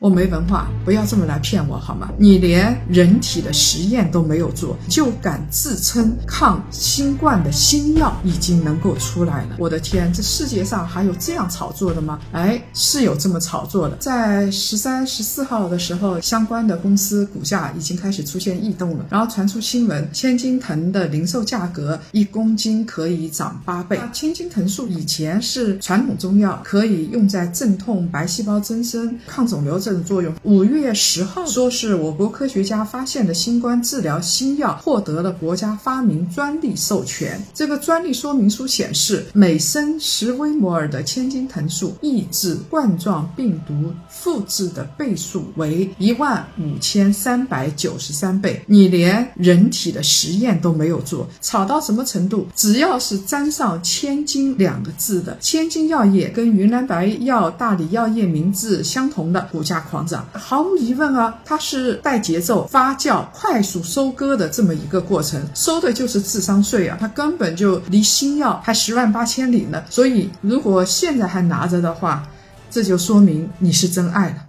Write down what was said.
我没文化，不要这么来骗我好吗？你连人体的实验都没有做，就敢自称抗新冠的新药已经能够出来了？我的天，这世界上还有这样炒作的吗？哎，是有这么炒作的。在十三、十四号的时候，相关的公司股价已经开始出现异动了，然后传出新闻，千金藤的零售价格一公斤可以涨八倍。千金藤素以前是传统中药，可以用在镇痛、白细胞增生、抗肿瘤这的。作用。五月十号说是我国科学家发现的新冠治疗新药获得了国家发明专利授权。这个专利说明书显示，每升十微摩尔的千金藤素抑制冠状病毒复制的倍数为一万五千三百九十三倍。你连人体的实验都没有做，炒到什么程度？只要是沾上“千金”两个字的，千金药业跟云南白药、大理药业名字相同的股价狂涨，毫无疑问啊，它是带节奏、发酵、快速收割的这么一个过程，收的就是智商税啊，它根本就离新药还十万八千里呢。所以，如果现在还拿着的话，这就说明你是真爱了。